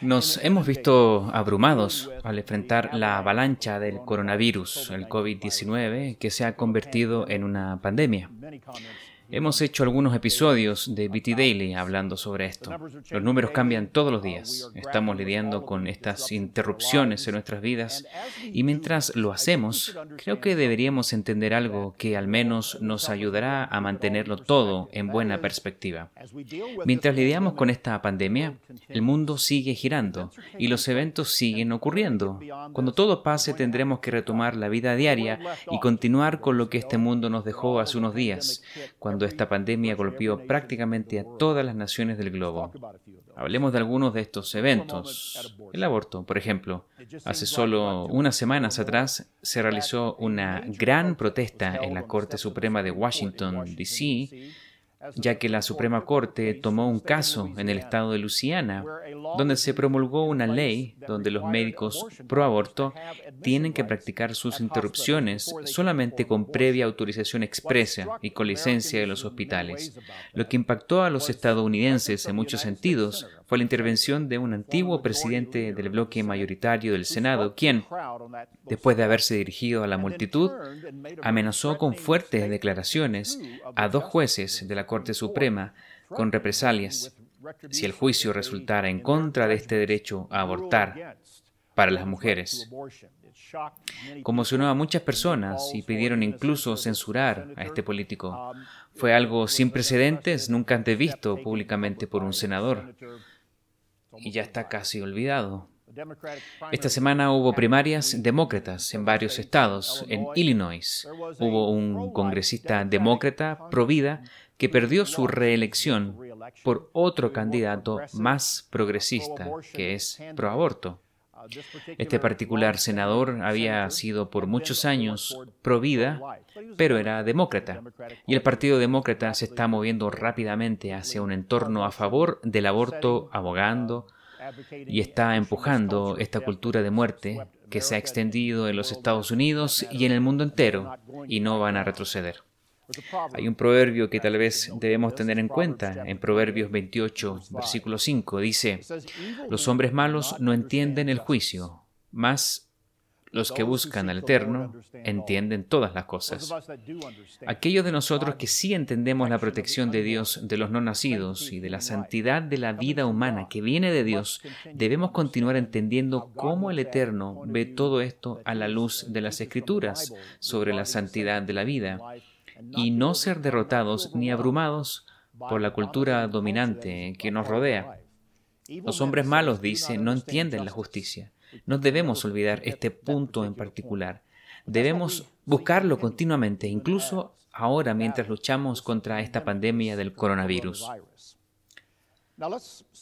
Nos hemos visto abrumados al enfrentar la avalancha del coronavirus, el COVID-19, que se ha convertido en una pandemia. Hemos hecho algunos episodios de BT Daily hablando sobre esto. Los números cambian todos los días. Estamos lidiando con estas interrupciones en nuestras vidas y mientras lo hacemos, creo que deberíamos entender algo que al menos nos ayudará a mantenerlo todo en buena perspectiva. Mientras lidiamos con esta pandemia, el mundo sigue girando y los eventos siguen ocurriendo. Cuando todo pase tendremos que retomar la vida diaria y continuar con lo que este mundo nos dejó hace unos días. Esta pandemia golpeó prácticamente a todas las naciones del globo. Hablemos de algunos de estos eventos. El aborto, por ejemplo. Hace solo unas semanas atrás se realizó una gran protesta en la Corte Suprema de Washington, D.C ya que la Suprema Corte tomó un caso en el estado de Luisiana, donde se promulgó una ley donde los médicos pro aborto tienen que practicar sus interrupciones solamente con previa autorización expresa y con licencia de los hospitales, lo que impactó a los estadounidenses en muchos sentidos fue la intervención de un antiguo presidente del bloque mayoritario del Senado, quien, después de haberse dirigido a la multitud, amenazó con fuertes declaraciones a dos jueces de la Corte Suprema con represalias si el juicio resultara en contra de este derecho a abortar para las mujeres. Conmocionó a muchas personas y pidieron incluso censurar a este político. Fue algo sin precedentes, nunca antes visto públicamente por un senador y ya está casi olvidado. Esta semana hubo primarias demócratas en varios estados. En Illinois hubo un congresista demócrata pro vida que perdió su reelección por otro candidato más progresista, que es pro aborto. Este particular senador había sido por muchos años pro vida, pero era demócrata. Y el Partido Demócrata se está moviendo rápidamente hacia un entorno a favor del aborto, abogando y está empujando esta cultura de muerte que se ha extendido en los Estados Unidos y en el mundo entero, y no van a retroceder. Hay un proverbio que tal vez debemos tener en cuenta. En Proverbios 28, versículo 5, dice, los hombres malos no entienden el juicio, mas los que buscan al Eterno entienden todas las cosas. Aquellos de nosotros que sí entendemos la protección de Dios de los no nacidos y de la santidad de la vida humana que viene de Dios, debemos continuar entendiendo cómo el Eterno ve todo esto a la luz de las Escrituras sobre la santidad de la vida y no ser derrotados ni abrumados por la cultura dominante que nos rodea. Los hombres malos, dice, no entienden la justicia no debemos olvidar este punto en particular. Debemos buscarlo continuamente, incluso ahora mientras luchamos contra esta pandemia del coronavirus.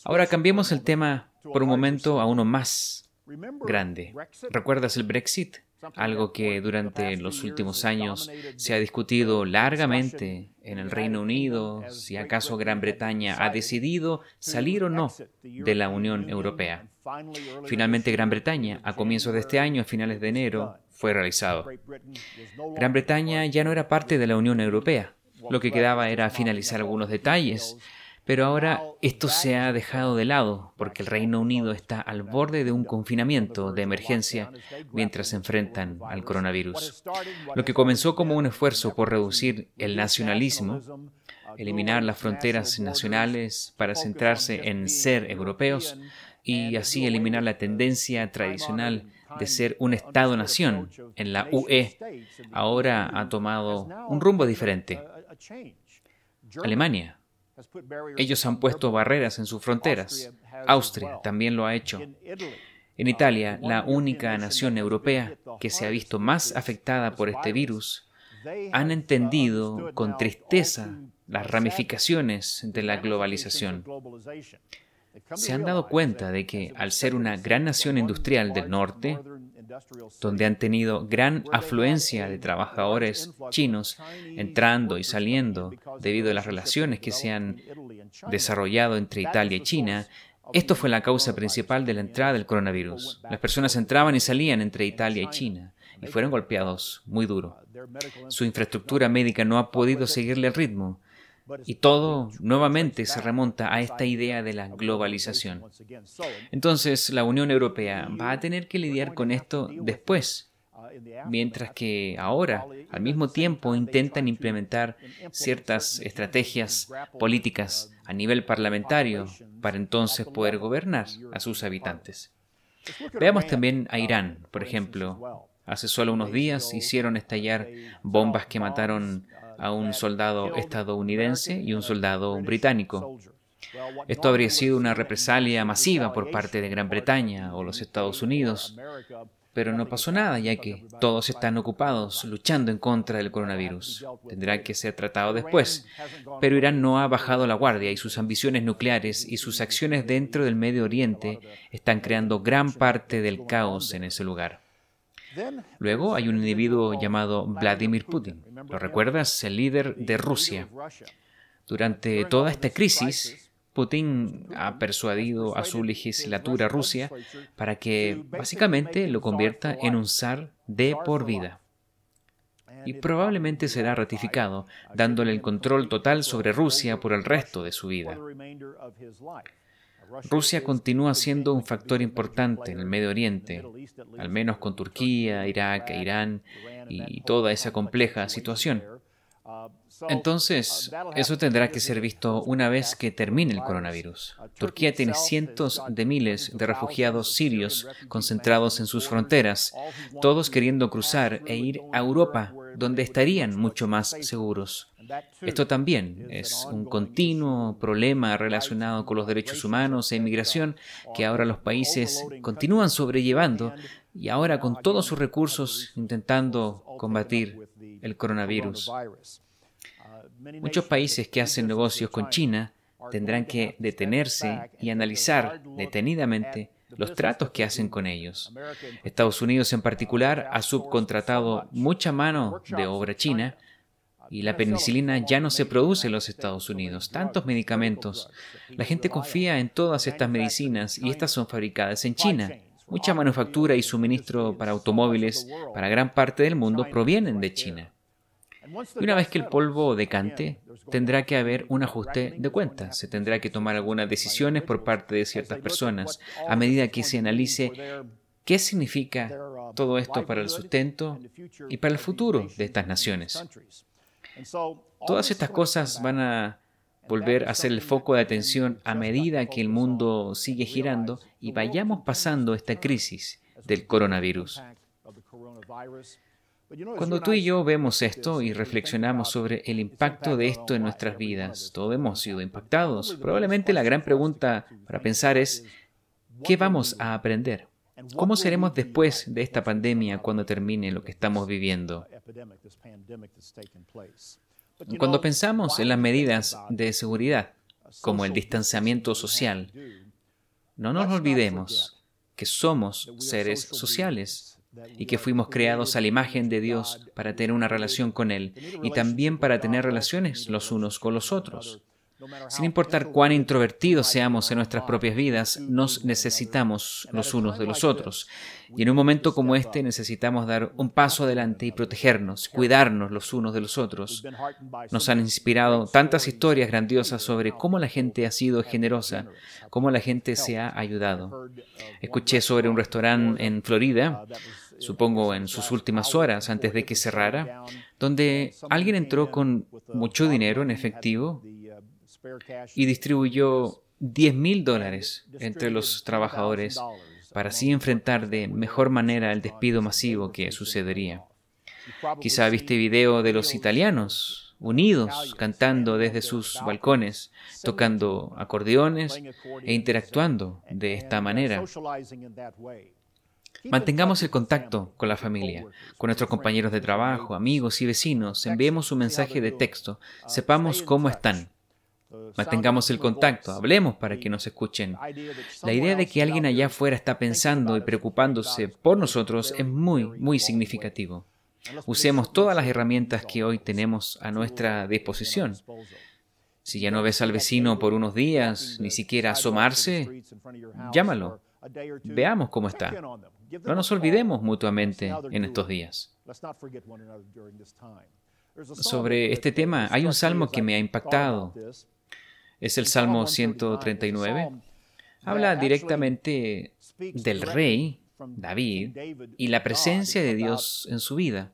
Ahora cambiemos el tema por un momento a uno más grande. ¿Recuerdas el Brexit? Algo que durante los últimos años se ha discutido largamente en el Reino Unido, si acaso Gran Bretaña ha decidido salir o no de la Unión Europea. Finalmente Gran Bretaña, a comienzos de este año, a finales de enero, fue realizado. Gran Bretaña ya no era parte de la Unión Europea. Lo que quedaba era finalizar algunos detalles pero ahora esto se ha dejado de lado porque el Reino Unido está al borde de un confinamiento de emergencia mientras se enfrentan al coronavirus. Lo que comenzó como un esfuerzo por reducir el nacionalismo, eliminar las fronteras nacionales para centrarse en ser europeos y así eliminar la tendencia tradicional de ser un Estado-nación en la UE, ahora ha tomado un rumbo diferente. Alemania ellos han puesto barreras en sus fronteras. Austria también lo ha hecho. En Italia, la única nación europea que se ha visto más afectada por este virus, han entendido con tristeza las ramificaciones de la globalización. Se han dado cuenta de que al ser una gran nación industrial del norte, donde han tenido gran afluencia de trabajadores chinos entrando y saliendo debido a las relaciones que se han desarrollado entre Italia y China, esto fue la causa principal de la entrada del coronavirus. Las personas entraban y salían entre Italia y China y fueron golpeados muy duro. Su infraestructura médica no ha podido seguirle el ritmo Y todo nuevamente se remonta a esta idea de la globalización. Entonces la Unión Europea va a tener que lidiar con esto después, mientras que ahora, al mismo tiempo, intentan implementar ciertas estrategias políticas a nivel parlamentario para entonces poder gobernar a sus habitantes. Veamos también a Irán, por ejemplo. Hace solo unos días hicieron estallar bombas que mataron a un soldado estadounidense y un soldado británico. Esto habría sido una represalia masiva por parte de Gran Bretaña o los Estados Unidos, pero no pasó nada ya que todos están ocupados luchando en contra del coronavirus. Tendrá que ser tratado después. Pero Irán no ha bajado la guardia y sus ambiciones nucleares y sus acciones dentro del Medio Oriente están creando gran parte del caos en ese lugar. Luego hay un individuo llamado Vladimir Putin. ¿Lo recuerdas? El líder de Rusia. Durante toda esta crisis, Putin ha persuadido a su legislatura Rusia para que básicamente lo convierta en un zar de por vida. Y probablemente será ratificado, dándole el control total sobre Rusia por el resto de su vida. Rusia continúa siendo un factor importante en el Medio Oriente, al menos con Turquía, Irak e Irán y toda esa compleja situación. Entonces, eso tendrá que ser visto una vez que termine el coronavirus. Turquía tiene cientos de miles de refugiados sirios concentrados en sus fronteras, todos queriendo cruzar e ir a Europa, donde estarían mucho más seguros. Esto también es un continuo problema relacionado con los derechos humanos e inmigración que ahora los países continúan sobrellevando y ahora con todos sus recursos intentando combatir el coronavirus. Muchos países que hacen negocios con China tendrán que detenerse y analizar detenidamente los tratos que hacen con ellos. Estados Unidos en particular ha subcontratado mucha mano de obra china y la penicilina ya no se produce en los Estados Unidos. Tantos medicamentos. La gente confía en todas estas medicinas y estas son fabricadas en China. Mucha manufactura y suministro para automóviles para gran parte del mundo provienen de China. Y una vez que el polvo decante, tendrá que haber un ajuste de cuentas. Se tendrá que tomar algunas decisiones por parte de ciertas personas a medida que se analice qué significa todo esto para el sustento y para el futuro de estas naciones. Todas estas cosas van a volver a ser el foco de atención a medida que el mundo sigue girando y vayamos pasando esta crisis del coronavirus. Cuando tú y yo vemos esto y reflexionamos sobre el impacto de esto en nuestras vidas, todos hemos sido impactados. Probablemente la gran pregunta para pensar es, ¿qué vamos a aprender? ¿Cómo seremos después de esta pandemia cuando termine lo que estamos viviendo? Cuando pensamos en las medidas de seguridad, como el distanciamiento social, no nos olvidemos que somos seres sociales y que fuimos creados a la imagen de Dios para tener una relación con Él y también para tener relaciones los unos con los otros. Sin importar cuán introvertidos seamos en nuestras propias vidas, nos necesitamos los unos de los otros. Y en un momento como este necesitamos dar un paso adelante y protegernos, cuidarnos los unos de los otros. Nos han inspirado tantas historias grandiosas sobre cómo la gente ha sido generosa, cómo la gente se ha ayudado. Escuché sobre un restaurante en Florida supongo en sus últimas horas antes de que cerrara, donde alguien entró con mucho dinero en efectivo y distribuyó 10 mil dólares entre los trabajadores para así enfrentar de mejor manera el despido masivo que sucedería. Quizá viste video de los italianos unidos cantando desde sus balcones, tocando acordeones e interactuando de esta manera. Mantengamos el contacto con la familia, con nuestros compañeros de trabajo, amigos y vecinos. Enviemos un mensaje de texto. Sepamos cómo están. Mantengamos el contacto, hablemos para que nos escuchen. La idea de que alguien allá afuera está pensando y preocupándose por nosotros es muy, muy significativo. Usemos todas las herramientas que hoy tenemos a nuestra disposición. Si ya no ves al vecino por unos días, ni siquiera asomarse, llámalo. Veamos cómo está. No nos olvidemos mutuamente en estos días. sobre este tema, hay un salmo que me ha impactado. Es el Salmo 139. Habla directamente del rey David y la presencia de Dios en su vida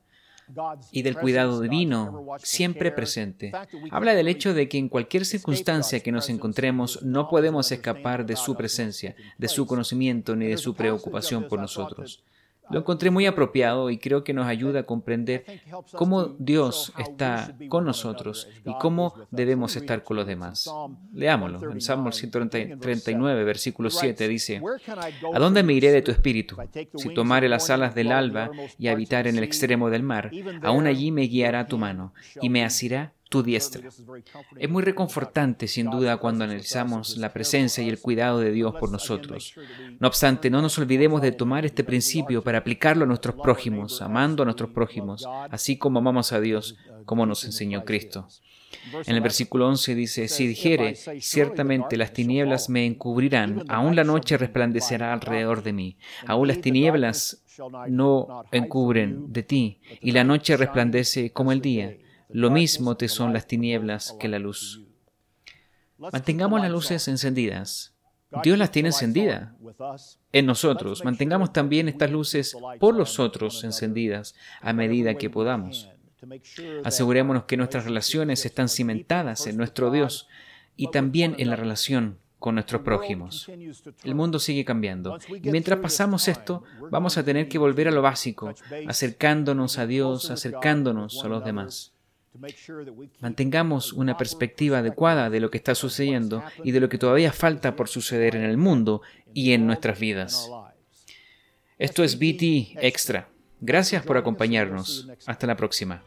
y del cuidado divino siempre presente. Habla del hecho de que en cualquier circunstancia que nos encontremos no podemos escapar de su presencia, de su conocimiento ni de su preocupación por nosotros. Lo encontré muy apropiado y creo que nos ayuda a comprender cómo Dios está con nosotros y cómo debemos estar con los demás. Leámoslo. En Salmo 139, versículo 7 dice, ¿A dónde me iré de tu espíritu? Si tomare las alas del alba y habitar en el extremo del mar, aún allí me guiará tu mano y me asirá tu diestra. Es muy reconfortante, sin duda, cuando analizamos la presencia y el cuidado de Dios por nosotros. No obstante, no nos olvidemos de tomar este principio para aplicarlo a nuestros prójimos, amando a nuestros prójimos, así como amamos a Dios, como nos enseñó Cristo. En el versículo 11 dice, si dijere, ciertamente las tinieblas me encubrirán, aún la noche resplandecerá alrededor de mí, aún las tinieblas no encubren de ti, y la noche resplandece como el día. Lo mismo te son las tinieblas que la luz. Mantengamos las luces encendidas. Dios las tiene encendidas en nosotros. Mantengamos también estas luces por los otros encendidas a medida que podamos. Asegurémonos que nuestras relaciones están cimentadas en nuestro Dios y también en la relación con nuestros prójimos. El mundo sigue cambiando. Y mientras pasamos esto, vamos a tener que volver a lo básico, acercándonos a Dios, acercándonos a los demás. Mantengamos una perspectiva adecuada de lo que está sucediendo y de lo que todavía falta por suceder en el mundo y en nuestras vidas. Esto es BT Extra. Gracias por acompañarnos. Hasta la próxima.